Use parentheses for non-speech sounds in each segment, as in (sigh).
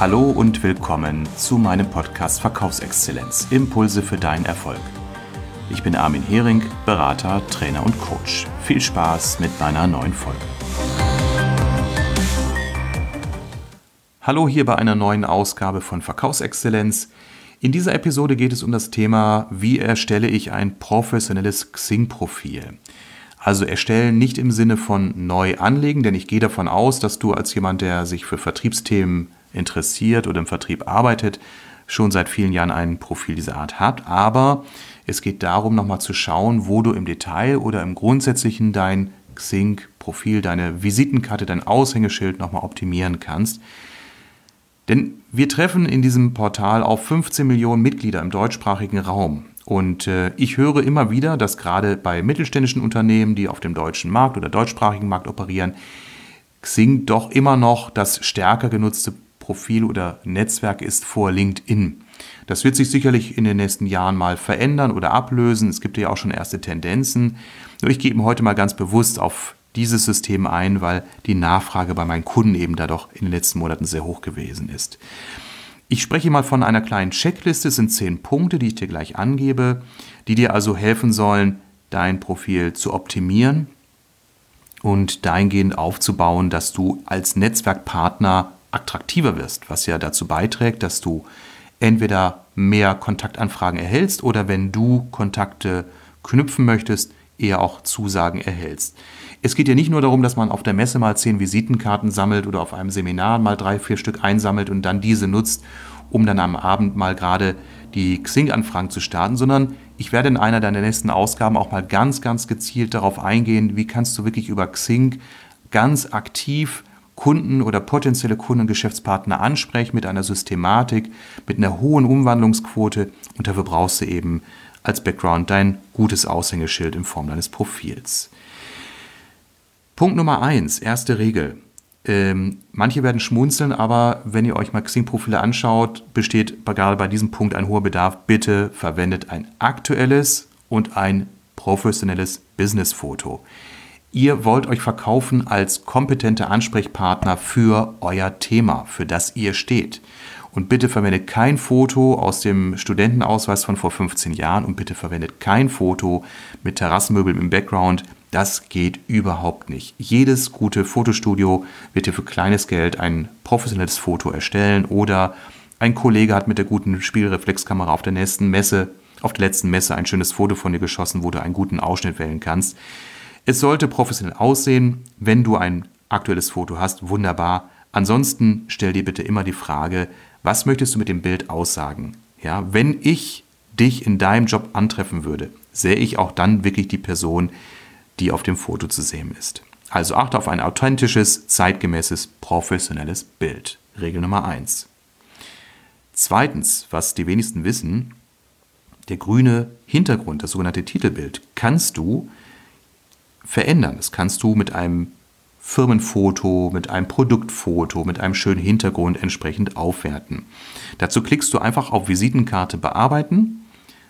Hallo und willkommen zu meinem Podcast Verkaufsexzellenz. Impulse für deinen Erfolg. Ich bin Armin Hering, Berater, Trainer und Coach. Viel Spaß mit meiner neuen Folge. Hallo hier bei einer neuen Ausgabe von Verkaufsexzellenz. In dieser Episode geht es um das Thema, wie erstelle ich ein professionelles Xing-Profil. Also erstellen nicht im Sinne von neu anlegen, denn ich gehe davon aus, dass du als jemand, der sich für Vertriebsthemen interessiert oder im Vertrieb arbeitet, schon seit vielen Jahren ein Profil dieser Art hat. Aber es geht darum, nochmal zu schauen, wo du im Detail oder im Grundsätzlichen dein Xing-Profil, deine Visitenkarte, dein Aushängeschild nochmal optimieren kannst. Denn wir treffen in diesem Portal auf 15 Millionen Mitglieder im deutschsprachigen Raum. Und äh, ich höre immer wieder, dass gerade bei mittelständischen Unternehmen, die auf dem deutschen Markt oder deutschsprachigen Markt operieren, Xing doch immer noch das stärker genutzte Profil oder Netzwerk ist vor LinkedIn. Das wird sich sicherlich in den nächsten Jahren mal verändern oder ablösen. Es gibt ja auch schon erste Tendenzen. Nur ich gehe heute mal ganz bewusst auf dieses System ein, weil die Nachfrage bei meinen Kunden eben da doch in den letzten Monaten sehr hoch gewesen ist. Ich spreche mal von einer kleinen Checkliste, es sind zehn Punkte, die ich dir gleich angebe, die dir also helfen sollen, dein Profil zu optimieren und dahingehend aufzubauen, dass du als Netzwerkpartner attraktiver wirst, was ja dazu beiträgt, dass du entweder mehr Kontaktanfragen erhältst oder wenn du Kontakte knüpfen möchtest, eher auch Zusagen erhältst. Es geht ja nicht nur darum, dass man auf der Messe mal zehn Visitenkarten sammelt oder auf einem Seminar mal drei, vier Stück einsammelt und dann diese nutzt, um dann am Abend mal gerade die Xing-Anfragen zu starten, sondern ich werde in einer deiner nächsten Ausgaben auch mal ganz, ganz gezielt darauf eingehen, wie kannst du wirklich über Xing ganz aktiv Kunden oder potenzielle Kunden und Geschäftspartner ansprechen mit einer Systematik, mit einer hohen Umwandlungsquote und dafür brauchst du eben als Background dein gutes Aushängeschild in Form deines Profils. Punkt Nummer eins, erste Regel. Ähm, manche werden schmunzeln, aber wenn ihr euch mal Xing-Profile anschaut, besteht gerade bei diesem Punkt ein hoher Bedarf. Bitte verwendet ein aktuelles und ein professionelles Business-Foto. Ihr wollt euch verkaufen als kompetenter Ansprechpartner für euer Thema, für das ihr steht. Und bitte verwendet kein Foto aus dem Studentenausweis von vor 15 Jahren und bitte verwendet kein Foto mit Terrassenmöbeln im Background, das geht überhaupt nicht. Jedes gute Fotostudio wird dir für kleines Geld ein professionelles Foto erstellen oder ein Kollege hat mit der guten Spielreflexkamera auf der nächsten Messe, auf der letzten Messe ein schönes Foto von dir geschossen, wo du einen guten Ausschnitt wählen kannst. Es sollte professionell aussehen. Wenn du ein aktuelles Foto hast, wunderbar. Ansonsten stell dir bitte immer die Frage, was möchtest du mit dem Bild aussagen? Ja, wenn ich dich in deinem Job antreffen würde, sähe ich auch dann wirklich die Person, die auf dem Foto zu sehen ist. Also achte auf ein authentisches, zeitgemäßes, professionelles Bild. Regel Nummer 1. Zweitens, was die wenigsten wissen, der grüne Hintergrund, das sogenannte Titelbild, kannst du verändern. Das kannst du mit einem Firmenfoto, mit einem Produktfoto, mit einem schönen Hintergrund entsprechend aufwerten. Dazu klickst du einfach auf Visitenkarte bearbeiten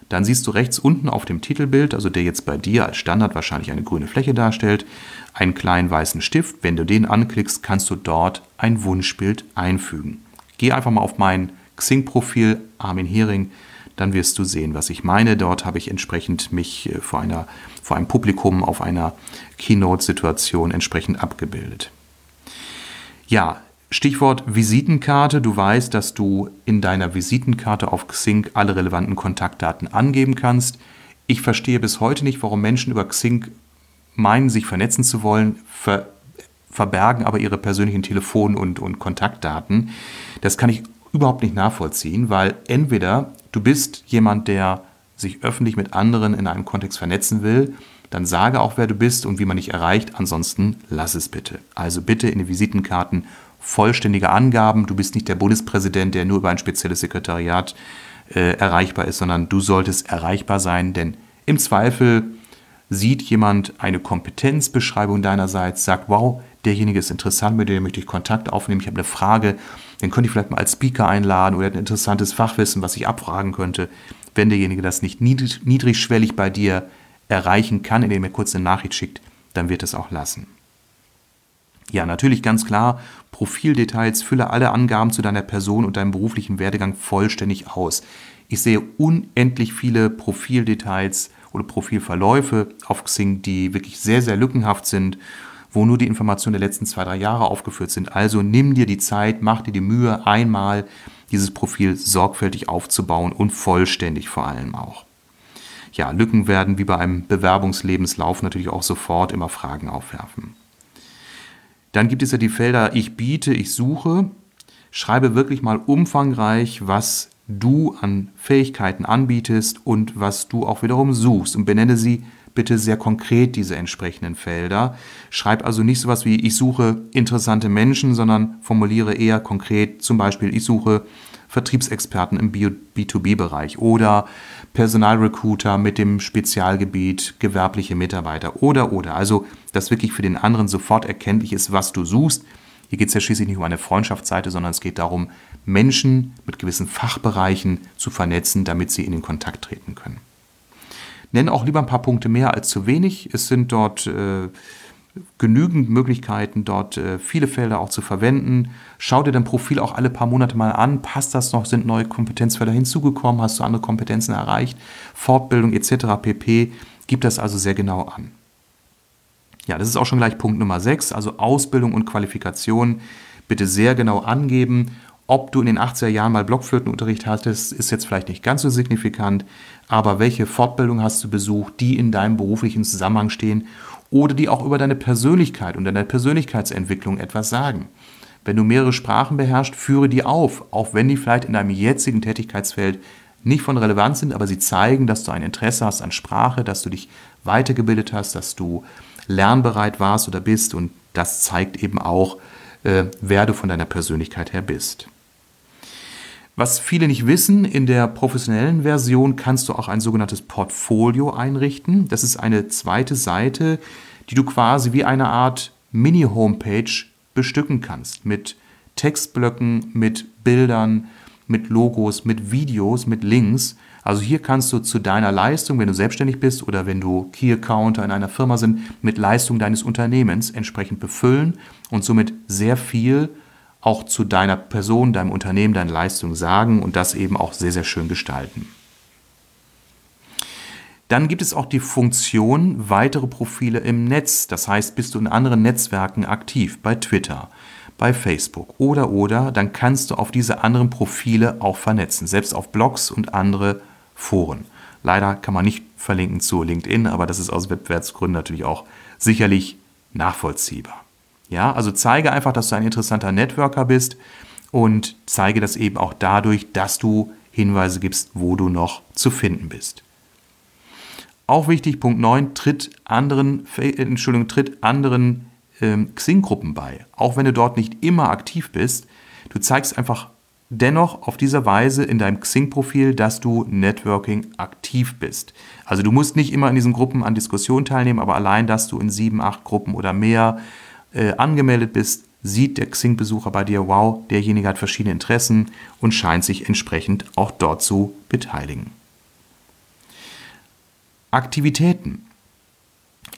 dann siehst du rechts unten auf dem Titelbild, also der jetzt bei dir als Standard wahrscheinlich eine grüne Fläche darstellt, einen kleinen weißen Stift. Wenn du den anklickst, kannst du dort ein Wunschbild einfügen. Geh einfach mal auf mein Xing-Profil Armin Hering, dann wirst du sehen, was ich meine. Dort habe ich entsprechend mich äh, vor, einer, vor einem Publikum auf einer Keynote-Situation entsprechend abgebildet. Ja, Stichwort Visitenkarte. Du weißt, dass du in deiner Visitenkarte auf Xing alle relevanten Kontaktdaten angeben kannst. Ich verstehe bis heute nicht, warum Menschen über Xing meinen, sich vernetzen zu wollen, ver verbergen aber ihre persönlichen Telefon- und, und Kontaktdaten. Das kann ich überhaupt nicht nachvollziehen, weil entweder du bist jemand, der sich öffentlich mit anderen in einem Kontext vernetzen will, dann sage auch, wer du bist und wie man dich erreicht, ansonsten lass es bitte. Also bitte in die Visitenkarten vollständige Angaben. Du bist nicht der Bundespräsident, der nur über ein spezielles Sekretariat äh, erreichbar ist, sondern du solltest erreichbar sein, denn im Zweifel sieht jemand eine Kompetenzbeschreibung deinerseits, sagt, wow, derjenige ist interessant, mit dem möchte ich Kontakt aufnehmen, ich habe eine Frage, den könnte ich vielleicht mal als Speaker einladen oder ein interessantes Fachwissen, was ich abfragen könnte. Wenn derjenige das nicht niedrigschwellig bei dir erreichen kann, indem er kurz eine Nachricht schickt, dann wird es auch lassen. Ja, natürlich ganz klar, Profildetails, fülle alle Angaben zu deiner Person und deinem beruflichen Werdegang vollständig aus. Ich sehe unendlich viele Profildetails oder Profilverläufe auf Xing, die wirklich sehr, sehr lückenhaft sind, wo nur die Informationen der letzten zwei, drei Jahre aufgeführt sind. Also nimm dir die Zeit, mach dir die Mühe, einmal dieses Profil sorgfältig aufzubauen und vollständig vor allem auch. Ja, Lücken werden wie bei einem Bewerbungslebenslauf natürlich auch sofort immer Fragen aufwerfen. Dann gibt es ja die Felder Ich biete, ich suche. Schreibe wirklich mal umfangreich, was du an Fähigkeiten anbietest und was du auch wiederum suchst und benenne sie bitte sehr konkret diese entsprechenden Felder. Schreib also nicht sowas wie ich suche interessante Menschen, sondern formuliere eher konkret zum Beispiel ich suche Vertriebsexperten im B2B-Bereich oder Personalrecruiter mit dem Spezialgebiet gewerbliche Mitarbeiter oder oder. Also, dass wirklich für den anderen sofort erkenntlich ist, was du suchst. Hier geht es ja schließlich nicht um eine Freundschaftsseite, sondern es geht darum, Menschen mit gewissen Fachbereichen zu vernetzen, damit sie in den Kontakt treten können. Nenn auch lieber ein paar Punkte mehr als zu wenig. Es sind dort äh, genügend Möglichkeiten, dort äh, viele Felder auch zu verwenden. Schau dir dein Profil auch alle paar Monate mal an. Passt das noch? Sind neue Kompetenzfelder hinzugekommen? Hast du andere Kompetenzen erreicht? Fortbildung etc. pp. Gib das also sehr genau an. Ja, das ist auch schon gleich Punkt Nummer 6, also Ausbildung und Qualifikation bitte sehr genau angeben. Ob du in den 80er Jahren mal Blockflötenunterricht hattest, ist jetzt vielleicht nicht ganz so signifikant, aber welche Fortbildung hast du besucht, die in deinem beruflichen Zusammenhang stehen oder die auch über deine Persönlichkeit und deine Persönlichkeitsentwicklung etwas sagen. Wenn du mehrere Sprachen beherrschst, führe die auf, auch wenn die vielleicht in deinem jetzigen Tätigkeitsfeld nicht von Relevanz sind, aber sie zeigen, dass du ein Interesse hast an Sprache, dass du dich weitergebildet hast, dass du lernbereit warst oder bist und das zeigt eben auch, äh, wer du von deiner Persönlichkeit her bist. Was viele nicht wissen, in der professionellen Version kannst du auch ein sogenanntes Portfolio einrichten. Das ist eine zweite Seite, die du quasi wie eine Art Mini-Homepage bestücken kannst mit Textblöcken, mit Bildern, mit Logos, mit Videos, mit Links. Also hier kannst du zu deiner Leistung, wenn du selbstständig bist oder wenn du Key Accounter in einer Firma sind, mit Leistung deines Unternehmens entsprechend befüllen und somit sehr viel auch zu deiner Person, deinem Unternehmen, deiner Leistung sagen und das eben auch sehr, sehr schön gestalten. Dann gibt es auch die Funktion weitere Profile im Netz. Das heißt, bist du in anderen Netzwerken aktiv, bei Twitter, bei Facebook oder oder, dann kannst du auf diese anderen Profile auch vernetzen, selbst auf Blogs und andere Foren. Leider kann man nicht verlinken zu LinkedIn, aber das ist aus Wettbewerbsgründen natürlich auch sicherlich nachvollziehbar. Ja, also zeige einfach, dass du ein interessanter Networker bist und zeige das eben auch dadurch, dass du Hinweise gibst, wo du noch zu finden bist. Auch wichtig, Punkt 9, tritt anderen, Entschuldigung, tritt anderen ähm, Xing-Gruppen bei. Auch wenn du dort nicht immer aktiv bist, du zeigst einfach dennoch auf dieser Weise in deinem Xing-Profil, dass du Networking aktiv bist. Also du musst nicht immer in diesen Gruppen an Diskussionen teilnehmen, aber allein, dass du in sieben, acht Gruppen oder mehr äh, angemeldet bist, sieht der Xing-Besucher bei dir, wow, derjenige hat verschiedene Interessen und scheint sich entsprechend auch dort zu beteiligen. Aktivitäten.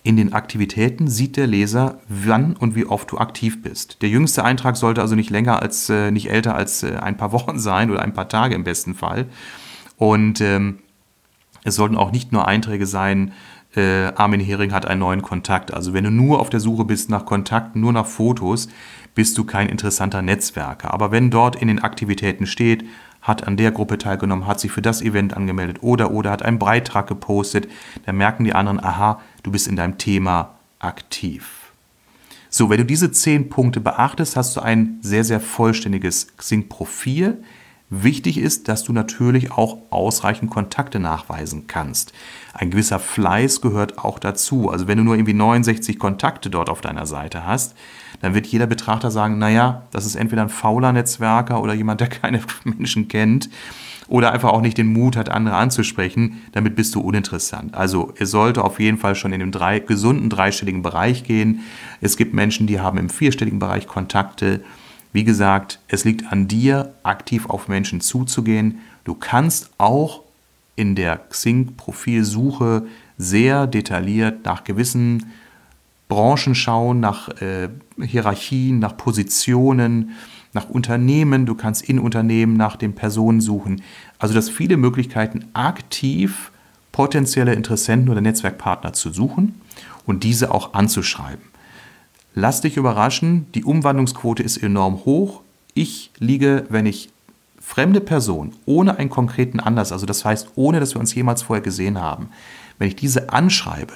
In den Aktivitäten sieht der Leser, wann und wie oft du aktiv bist. Der jüngste Eintrag sollte also nicht länger als, äh, nicht älter als äh, ein paar (laughs) Wochen sein oder ein paar Tage im besten Fall. Und ähm, es sollten auch nicht nur Einträge sein, äh, Armin Hering hat einen neuen Kontakt. Also wenn du nur auf der Suche bist nach Kontakten, nur nach Fotos, bist du kein interessanter Netzwerker. Aber wenn dort in den Aktivitäten steht, hat an der Gruppe teilgenommen, hat sich für das Event angemeldet oder oder hat einen Beitrag gepostet, dann merken die anderen, aha, du bist in deinem Thema aktiv. So, wenn du diese zehn Punkte beachtest, hast du ein sehr, sehr vollständiges Xing-Profil, Wichtig ist, dass du natürlich auch ausreichend Kontakte nachweisen kannst. Ein gewisser Fleiß gehört auch dazu. Also wenn du nur irgendwie 69 Kontakte dort auf deiner Seite hast, dann wird jeder Betrachter sagen, naja, das ist entweder ein fauler Netzwerker oder jemand, der (laughs) keine Menschen kennt oder einfach auch nicht den Mut hat, andere anzusprechen, damit bist du uninteressant. Also es sollte auf jeden Fall schon in dem drei, gesunden dreistelligen Bereich gehen. Es gibt Menschen, die haben im vierstelligen Bereich Kontakte. Wie gesagt, es liegt an dir, aktiv auf Menschen zuzugehen. Du kannst auch in der Xing-Profilsuche sehr detailliert nach gewissen Branchen schauen, nach äh, Hierarchien, nach Positionen, nach Unternehmen. Du kannst in Unternehmen nach den Personen suchen. Also das viele Möglichkeiten, aktiv potenzielle Interessenten oder Netzwerkpartner zu suchen und diese auch anzuschreiben. Lass dich überraschen, die Umwandlungsquote ist enorm hoch. Ich liege, wenn ich fremde Person ohne einen konkreten Anlass, also das heißt, ohne dass wir uns jemals vorher gesehen haben, wenn ich diese anschreibe,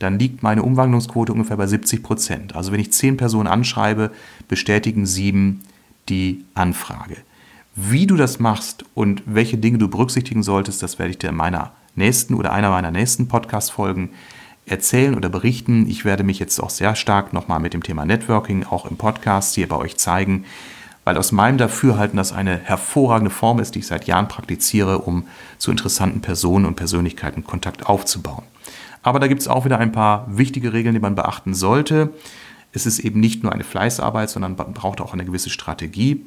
dann liegt meine Umwandlungsquote ungefähr bei 70 Prozent. Also wenn ich zehn Personen anschreibe, bestätigen sieben die Anfrage. Wie du das machst und welche Dinge du berücksichtigen solltest, das werde ich dir in meiner nächsten oder einer meiner nächsten Podcast-Folgen erzählen oder berichten. Ich werde mich jetzt auch sehr stark nochmal mit dem Thema Networking auch im Podcast hier bei euch zeigen, weil aus meinem Dafürhalten das eine hervorragende Form ist, die ich seit Jahren praktiziere, um zu interessanten Personen und Persönlichkeiten Kontakt aufzubauen. Aber da gibt es auch wieder ein paar wichtige Regeln, die man beachten sollte. Es ist eben nicht nur eine Fleißarbeit, sondern man braucht auch eine gewisse Strategie.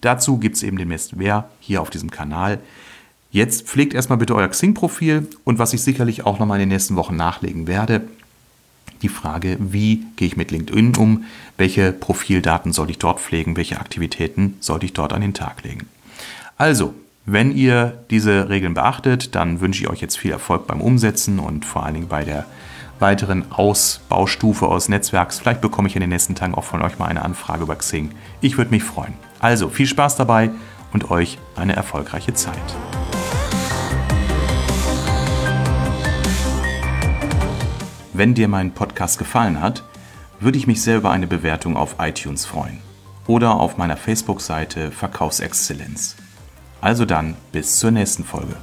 Dazu gibt es eben demnächst mehr hier auf diesem Kanal. Jetzt pflegt erstmal bitte euer Xing-Profil und was ich sicherlich auch nochmal in den nächsten Wochen nachlegen werde, die Frage, wie gehe ich mit LinkedIn um, welche Profildaten soll ich dort pflegen, welche Aktivitäten sollte ich dort an den Tag legen. Also, wenn ihr diese Regeln beachtet, dann wünsche ich euch jetzt viel Erfolg beim Umsetzen und vor allen Dingen bei der weiteren Ausbaustufe eures Netzwerks. Vielleicht bekomme ich in den nächsten Tagen auch von euch mal eine Anfrage über Xing. Ich würde mich freuen. Also viel Spaß dabei und euch eine erfolgreiche Zeit. Wenn dir mein Podcast gefallen hat, würde ich mich sehr über eine Bewertung auf iTunes freuen oder auf meiner Facebook-Seite Verkaufsexzellenz. Also dann, bis zur nächsten Folge.